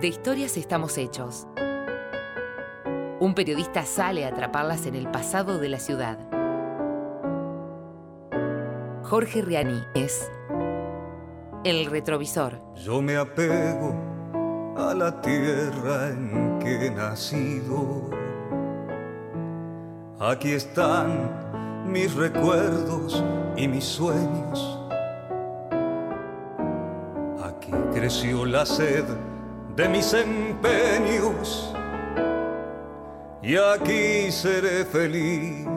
De historias estamos hechos. Un periodista sale a atraparlas en el pasado de la ciudad. Jorge Riani es El Retrovisor. Yo me apego a la tierra en que he nacido. Aquí están mis recuerdos y mis sueños. Aquí creció la sed de mis empeños. Y aquí seré feliz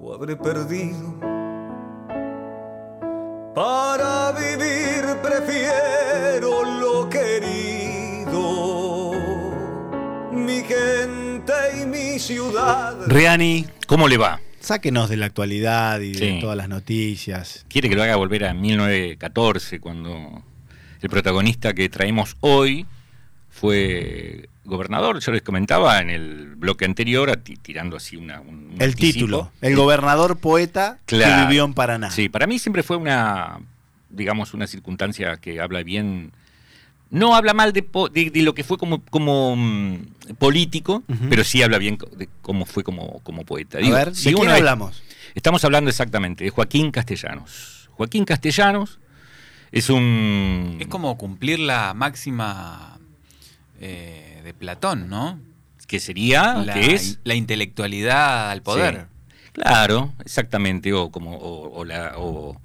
o habré perdido. Para vivir prefiero lo querido, mi gente y mi ciudad. Riani, ¿cómo le va? Sáquenos de la actualidad y de Sí. todas las noticias. Quiere que lo haga volver a 1914, cuando el protagonista que traemos hoy fue gobernador. Yo les comentaba en el bloque anterior, tirando así una, un, un El anticipo. título, el gobernador poeta Claro. que vivió en Paraná. Sí, para mí siempre fue una, digamos, una circunstancia que habla bien. No habla mal de, po- de- de lo que fue como, como mm, político, pero sí habla bien de cómo fue como, como poeta. A ver, si ¿de quién hablamos? Estamos hablando exactamente de Joaquín Castellanos. Joaquín Castellanos es un... Es como cumplir la máxima eh, de Platón, ¿no? que sería, la, que es... la intelectualidad al poder. Sí, claro, exactamente, o como o, o la, o,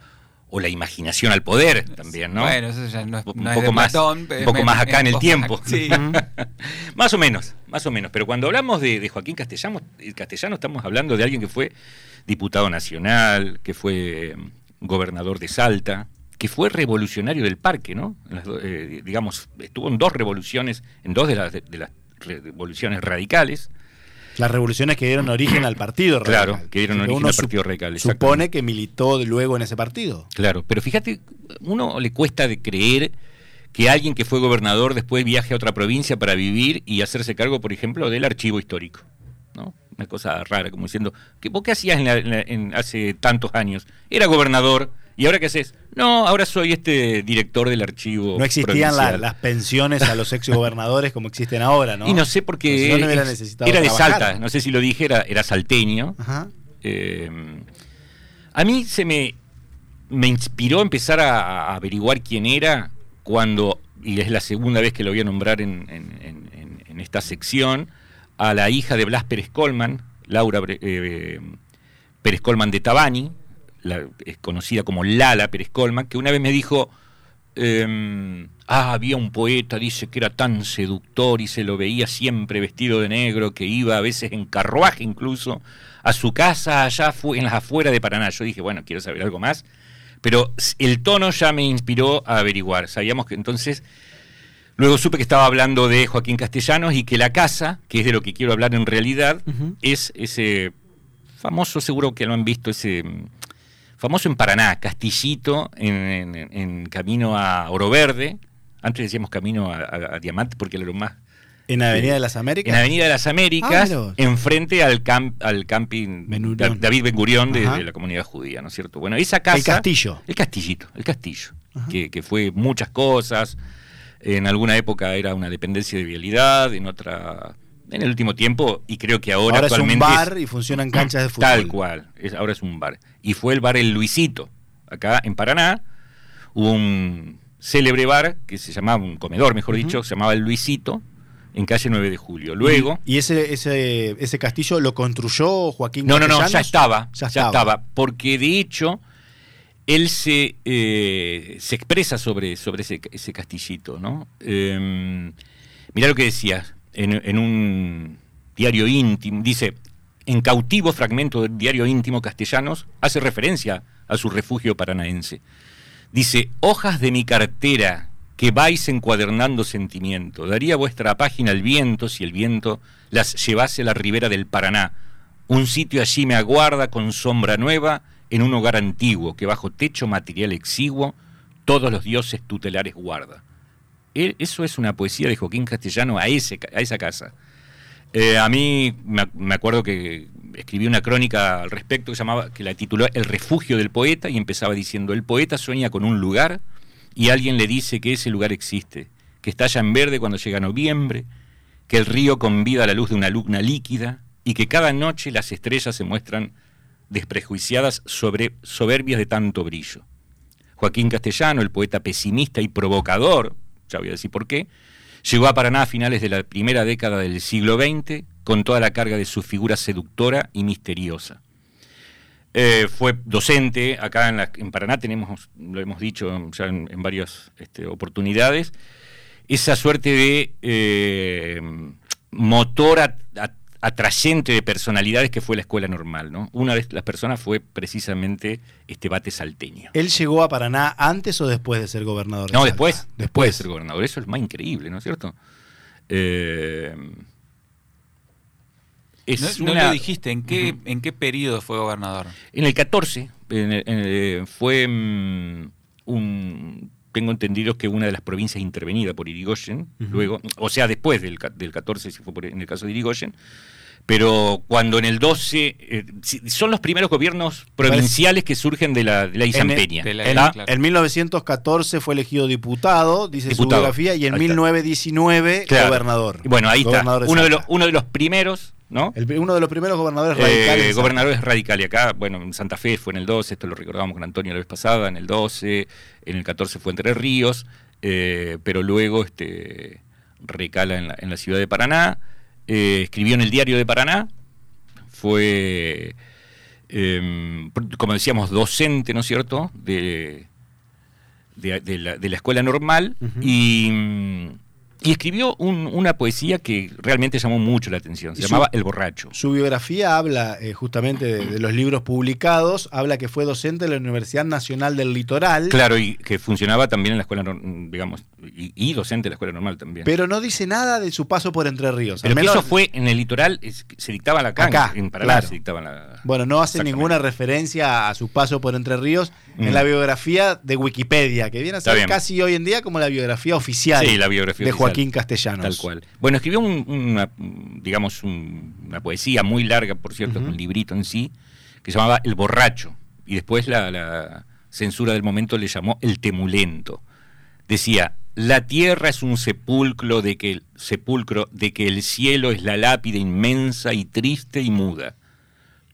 o la imaginación al poder también, ¿no? Bueno, eso ya no es, un no es poco de más, Platón, un poco más acá en el tiempo. más- Sí. más o menos, más o menos. Pero cuando hablamos de, de Joaquín Castellano, Castellano, estamos hablando de alguien que fue diputado nacional, que fue mm, gobernador de Salta, que fue revolucionario del parque, ¿no? Eh, digamos, estuvo en dos revoluciones, en dos de las, de, las revoluciones radicales. Las revoluciones que dieron origen al partido Claro, radical. que dieron origen al Partido Radical, Supone que militó luego en ese partido. Claro, pero fíjate, uno le cuesta de creer que alguien que fue gobernador después viaje a otra provincia para vivir y hacerse cargo, por ejemplo, del archivo histórico. ¿no? Una cosa rara, como diciendo, ¿qué, ¿vos qué hacías en la- en la- en- hace tantos años? Era gobernador, ¿y ahora qué haces? No, ahora soy este director del archivo. No existían la- provincial". las pensiones a los exgobernadores como existen ahora, ¿no? Y no sé por qué. Si no, necesitado era de. Salta, no sé si lo dije, era, era salteño. Ajá. Eh, a mí se me, me inspiró empezar a, a averiguar quién era cuando, y es la segunda vez que lo voy a nombrar en, en- en- en- en esta sección, a la hija de Blas Pérez Colman, Laura eh, Pérez Colman de Tabani, la- es conocida como Lala Pérez Colman, que una vez me dijo, eh, ah, había un poeta, dice que era tan seductor y se lo veía siempre vestido de negro, que iba a veces en carruaje incluso a su casa allá en las afueras de Paraná. Yo dije, bueno, quiero saber algo más. Pero el tono ya me inspiró a averiguar. Sabíamos que entonces... Luego supe que estaba hablando de Joaquín Castellanos y que la casa, que es de lo que quiero hablar en realidad, es ese famoso, seguro que lo han visto, ese mm, famoso en Paraná, Castillito, en, en- en camino a Oro Verde. Antes decíamos camino a, a- a Diamante porque era lo más. En Avenida de las Américas. En Avenida de las Ah, Américas, vos. enfrente al, camp- al camping Ben. David Ben Gurión de, la comunidad judía, ¿no es cierto? Bueno, esa casa. El castillo. El castillito, el castillo, que fue muchas cosas. En alguna época era una dependencia de vialidad, en otra, en el último tiempo, y creo que ahora, Ahora, es un actualmente bar y funcionan canchas de fútbol. Tal cual, es- ahora es un bar. Y fue el bar El Luisito, acá en Paraná. Hubo un célebre bar que se llamaba, un comedor mejor dicho, se llamaba El Luisito, en calle 9 de julio. Luego. ¿Y ese, ese, ese castillo lo construyó Joaquín No, no, no, ya estaba, Ya ya, estaba. porque de hecho él se, eh, se expresa sobre, sobre ese, ese castillito, ¿no? Eh, mirá lo que decía en, un diario íntimo, dice, en cautivo fragmento del diario íntimo castellanos, hace referencia a su refugio paranaense. Dice, hojas de mi cartera que vais encuadernando sentimiento, daría vuestra página al viento si el viento las llevase a la ribera del Paraná. Un sitio allí me aguarda con sombra nueva en un hogar antiguo que bajo techo material exiguo todos los dioses tutelares guarda. Eso es una poesía de Joaquín Castellano a, esa casa. Eh, a mí me acuerdo que escribí una crónica al respecto que, llamaba, que la tituló El refugio del poeta y empezaba diciendo, el poeta sueña con un lugar y alguien le dice que ese lugar existe, que estalla en verde cuando llega noviembre, que el río convida a la luz de una luna líquida y que cada noche las estrellas se muestran desprejuiciadas sobre soberbias de tanto brillo. Joaquín Castellano, el poeta pesimista y provocador, ya voy a decir por qué, llegó a Paraná a finales de la primera década del siglo XX con toda la carga de su figura seductora y misteriosa. Eh, fue docente, acá en, Paraná tenemos, lo hemos dicho ya en, varias este, oportunidades, esa suerte de eh, motor at- atrayente de personalidades que fue la escuela normal. ¿no? Una de las personas fue precisamente este bate salteño. ¿Él llegó a Paraná antes o después de ser gobernador? de No, Salta? después, después de ser gobernador. Eso es más increíble, ¿no es cierto? Eh, es No, no una- lo dijiste, ¿en qué. ¿en qué periodo fue gobernador? En el 14 en el- en el- fue mm, un... Tengo entendido que una de las provincias intervenida por Irigoyen, luego, o sea, después del, del 14, si fue por- en el caso de Irigoyen, pero cuando en el 12, eh, son los primeros gobiernos provinciales que surgen de la, de la Isampeña. de la- En, ¿tá? claro. en 1914 fue elegido diputado, dice Diputado. su biografía, y en Ahí está. 1919 Claro. gobernador. Bueno, ahí Gobernador está. de Uno de, los, uno de los primeros, ¿no? El- uno de los primeros gobernadores Eh, radicales. de gobernadores radicales. Acá, bueno, en Santa Fe fue en el 12, esto lo recordábamos con Antonio la vez pasada, en el 12, en el 14 fue Entre Ríos, eh, pero luego este, recala en la, en la ciudad de Paraná, eh, escribió en el diario de Paraná, fue, eh, como decíamos, docente, ¿no es cierto?, de, de, de la, de la escuela normal y, mm, y escribió un- una poesía que realmente llamó mucho la atención, se su- llamaba El Borracho. Su biografía habla eh, justamente de, los libros publicados, habla que fue docente de la Universidad Nacional del Litoral, Claro, y que funcionaba también en la escuela, digamos, y, y docente de la escuela normal también. pero no dice nada de su paso por Entre Ríos. Pero menos- eso fue en el litoral, es- se dictaba la acá, Acá, en Paraná claro. se dictaba la... Bueno, no hace ninguna referencia a su paso por Entre Ríos en Mm. la biografía de Wikipedia, que viene a ser casi hoy en día como la biografía oficial Sí, la biografía de oficial. Joaquín Castellanos. Tal cual. Bueno, escribió un- una, digamos, un- una poesía muy larga, por cierto, Ujú. un librito en sí, que se llamaba El Borracho. Y después la, la censura del momento le llamó El Temulento. Decía, la tierra es un sepulcro de que, sepulcro de que el cielo es la lápida inmensa y triste y muda.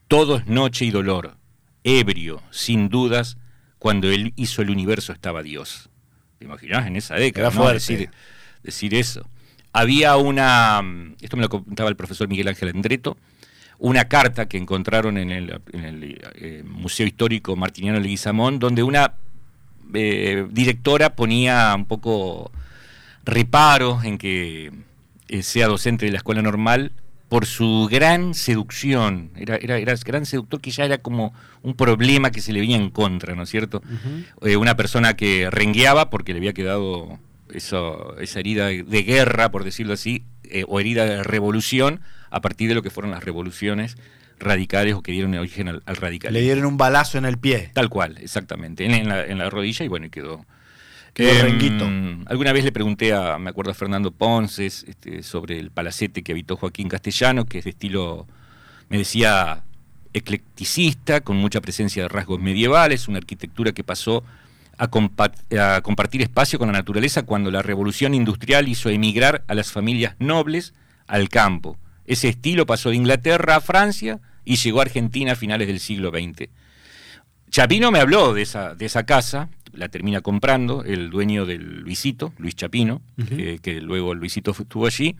Todo es noche y dolor, ebrio, sin dudas, cuando él hizo el universo estaba Dios. ¿Te imaginás en esa década? No? Decir, decir eso. Había una, esto me lo contaba el profesor Miguel Ángel Andreto, una carta que encontraron en el, en el, eh, Museo Histórico Martiniano Leguizamón, donde una eh, directora ponía un poco reparo en que eh, sea docente de la escuela normal por su gran seducción. Era, era, era gran seductor que ya era como un problema que se le venía en contra, ¿no es cierto? Eh, una persona que rengueaba porque le había quedado eso, esa herida de guerra, por decirlo así, eh, o herida de revolución, a partir de lo que fueron las revoluciones radicales o que dieron origen al, al radicalismo. Le dieron un balazo en el pie. Tal cual, exactamente, en, en la, en la rodilla y bueno, y quedó. Quedó renguito. Alguna vez le pregunté a, me acuerdo a Fernando Ponces, este, sobre el palacete que habitó Joaquín Castellano, que es de estilo, me decía, eclecticista, con mucha presencia de rasgos medievales, una arquitectura que pasó a, compa- a compartir espacio con la naturaleza cuando la revolución industrial hizo emigrar a las familias nobles al campo. Ese estilo pasó de Inglaterra a Francia y llegó a Argentina a finales del siglo XX. Chapino me habló de esa, de esa casa, la termina comprando el dueño del Luisito, Luis Chapino, eh, que luego Luisito estuvo allí.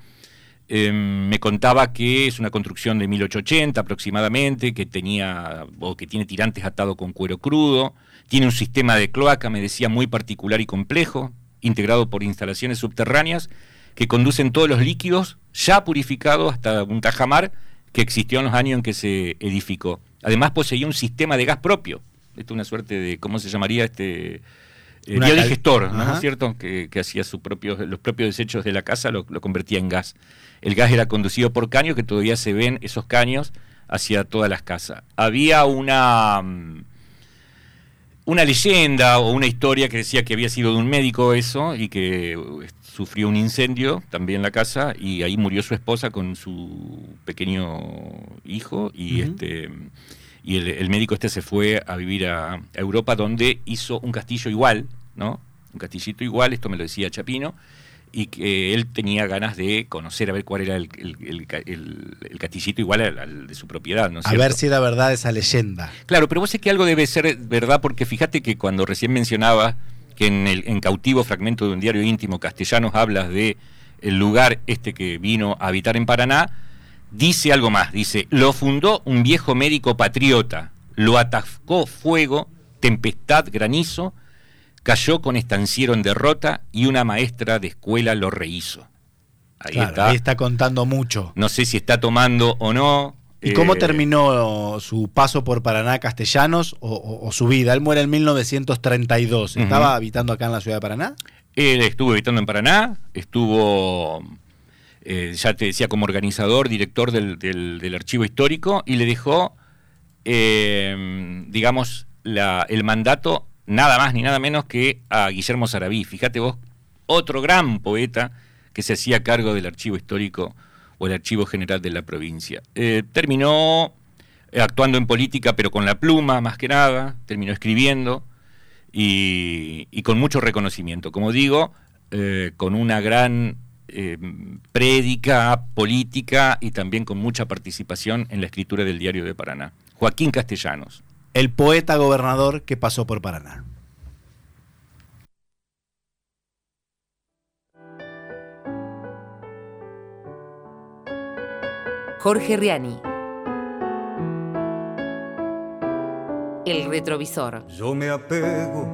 Eh, me contaba que es una construcción de 1880 aproximadamente, que tenía o que tiene tirantes atado con cuero crudo, tiene un sistema de cloaca, me decía, muy particular y complejo, integrado por instalaciones subterráneas que conducen todos los líquidos ya purificados hasta un tajamar que existió en los años en que se edificó. Además poseía un sistema de gas propio. Esto es una suerte de, ¿cómo se llamaría? este eh, biodigestor, ¿no es cierto? Que, que hacía sus propios, los propios desechos de la casa, lo, lo convertía en gas. El gas era conducido por caños, que todavía se ven esos caños hacia todas las casas. Había una, mm, una leyenda o una historia que decía que había sido de un médico eso y que sufrió un incendio también en la casa y ahí murió su esposa con su pequeño hijo y este y el, el médico este se fue a vivir a, a Europa donde hizo un castillo igual, ¿no? Un castillito igual, esto me lo decía Chapino, y que él tenía ganas de conocer a ver cuál era el, el, el, castillito igual al, al, de su propiedad. ¿no A cierto? ver si era verdad esa leyenda. Claro, pero vos sé que algo debe ser verdad porque fíjate que cuando recién mencionaba que en el en cautivo fragmento de un diario íntimo castellanos hablas de el lugar este que vino a habitar en Paraná, dice algo más, dice, lo fundó un viejo médico patriota, lo atacó fuego, tempestad, granizo, cayó con estanciero en derrota y una maestra de escuela lo rehizo. Ahí Claro, está. ahí está contando mucho. No sé si está tomando o no. ¿Y cómo eh, terminó su paso por Paraná Castellanos o, o- o su vida? Él muere en 1932. ¿Estaba habitando acá en la ciudad de Paraná? Él estuvo habitando en Paraná, estuvo, eh, ya te decía, como organizador, director del, del- del archivo histórico y le dejó, eh, digamos, la- el mandato nada más ni nada menos que a Guillermo Sarabí. Fíjate vos, otro gran poeta que se hacía cargo del archivo histórico o el archivo general de la provincia. Eh, terminó eh, actuando en política, pero con la pluma más que nada, terminó escribiendo y, con mucho reconocimiento. Como digo, eh, con una gran eh, prédica política y también con mucha participación en la escritura del Diario de Paraná. Joaquín Castellanos. El poeta gobernador que pasó por Paraná. Jorge Riani. El retrovisor. Yo me apego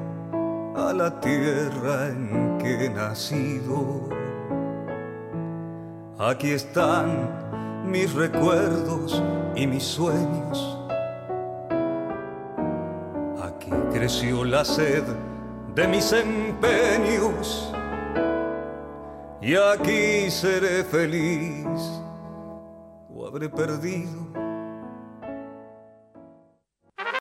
a la tierra en que he nacido. Aquí están mis recuerdos y mis sueños. Aquí creció la sed de mis empeños. Y aquí seré feliz habré perdido